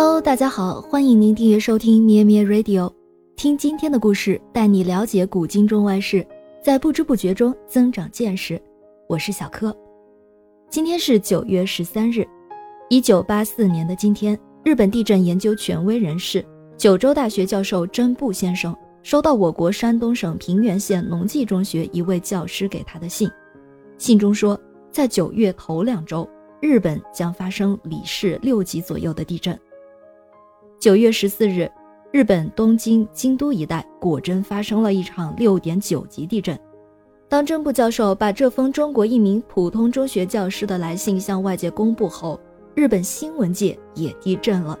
Hello，大家好，欢迎您订阅收听咩咩 Radio，听今天的故事，带你了解古今中外事，在不知不觉中增长见识。我是小柯。今天是九月十三日，一九八四年的今天，日本地震研究权威人士、九州大学教授真部先生收到我国山东省平原县农技中学一位教师给他的信，信中说，在九月头两周，日本将发生里氏六级左右的地震。九月十四日，日本东京、京都一带果真发生了一场六点九级地震。当真部教授把这封中国一名普通中学教师的来信向外界公布后，日本新闻界也地震了。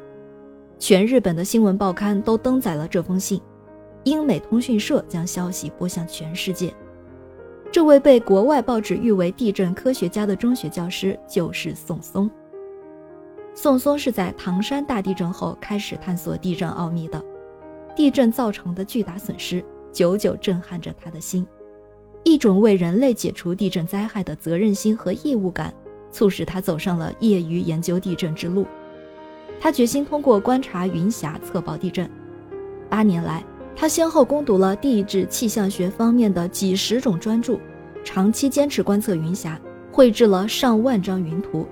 全日本的新闻报刊都登载了这封信，英美通讯社将消息播向全世界。这位被国外报纸誉为地震科学家的中学教师就是宋松。宋松是在唐山大地震后开始探索地震奥秘的，地震造成的巨大损失久久震撼着他的心，一种为人类解除地震灾害的责任心和义务感，促使他走上了业余研究地震之路。他决心通过观察云霞测报地震。八年来，他先后攻读了地质气象学方面的几十种专著，长期坚持观测云霞，绘制了上万张云图。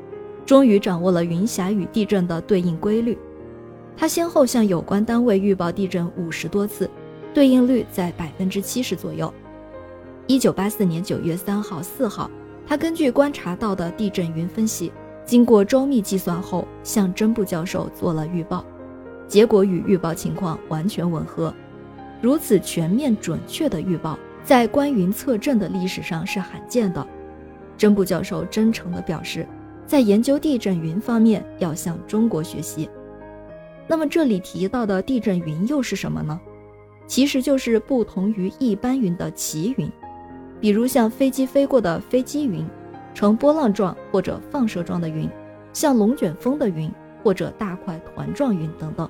终于掌握了云霞与地震的对应规律。他先后向有关单位预报地震五十多次，对应率在百分之七十左右。一九八四年九月三号、四号，他根据观察到的地震云分析，经过周密计算后，向真部教授做了预报，结果与预报情况完全吻合。如此全面准确的预报，在观云测震的历史上是罕见的。真部教授真诚地表示。在研究地震云方面，要向中国学习。那么这里提到的地震云又是什么呢？其实就是不同于一般云的奇云，比如像飞机飞过的飞机云，呈波浪状或者放射状的云，像龙卷风的云或者大块团状云等等。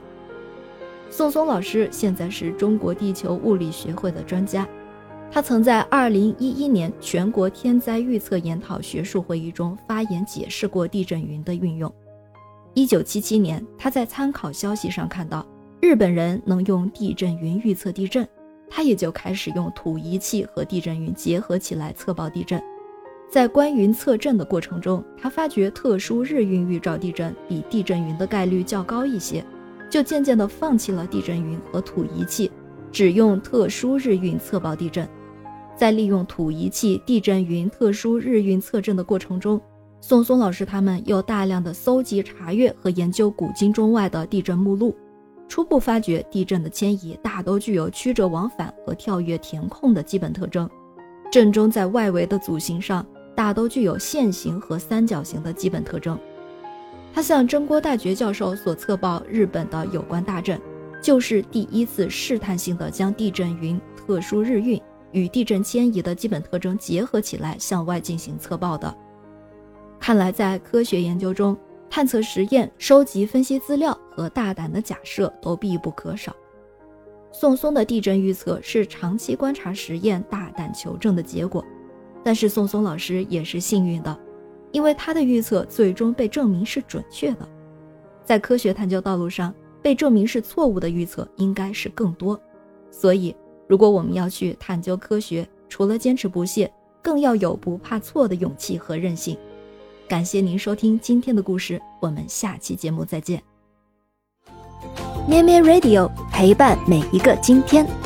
宋松老师现在是中国地球物理学会的专家。他曾在2011年全国天灾预测研讨学术会议中发言解释过地震云的运用。1977年，他在参考消息上看到日本人能用地震云预测地震，他也就开始用土仪器和地震云结合起来测报地震。在观云测震的过程中，他发觉特殊日晕预兆地震比地震云的概率较高一些，就渐渐地放弃了地震云和土仪器，只用特殊日晕测报地震。在利用土仪器、地震云特殊日晕测震的过程中，宋松老师他们又大量的搜集、查阅和研究古今中外的地震目录，初步发觉地震的迁移大都具有曲折往返和跳跃填空的基本特征，震中在外围的组形上大都具有线形和三角形的基本特征。他向真锅大觉教授所测报日本的有关大震，就是第一次试探性的将地震云特殊日晕。与地震迁移的基本特征结合起来向外进行测报的。看来，在科学研究中，探测实验、收集分析资料和大胆的假设都必不可少。宋松的地震预测是长期观察实验、大胆求证的结果。但是，宋松老师也是幸运的，因为他的预测最终被证明是准确的。在科学探究道路上，被证明是错误的预测应该是更多，所以。如果我们要去探究科学，除了坚持不懈，更要有不怕错的勇气和韧性。感谢您收听今天的故事，我们下期节目再见。咩咩 Radio 陪伴每一个今天。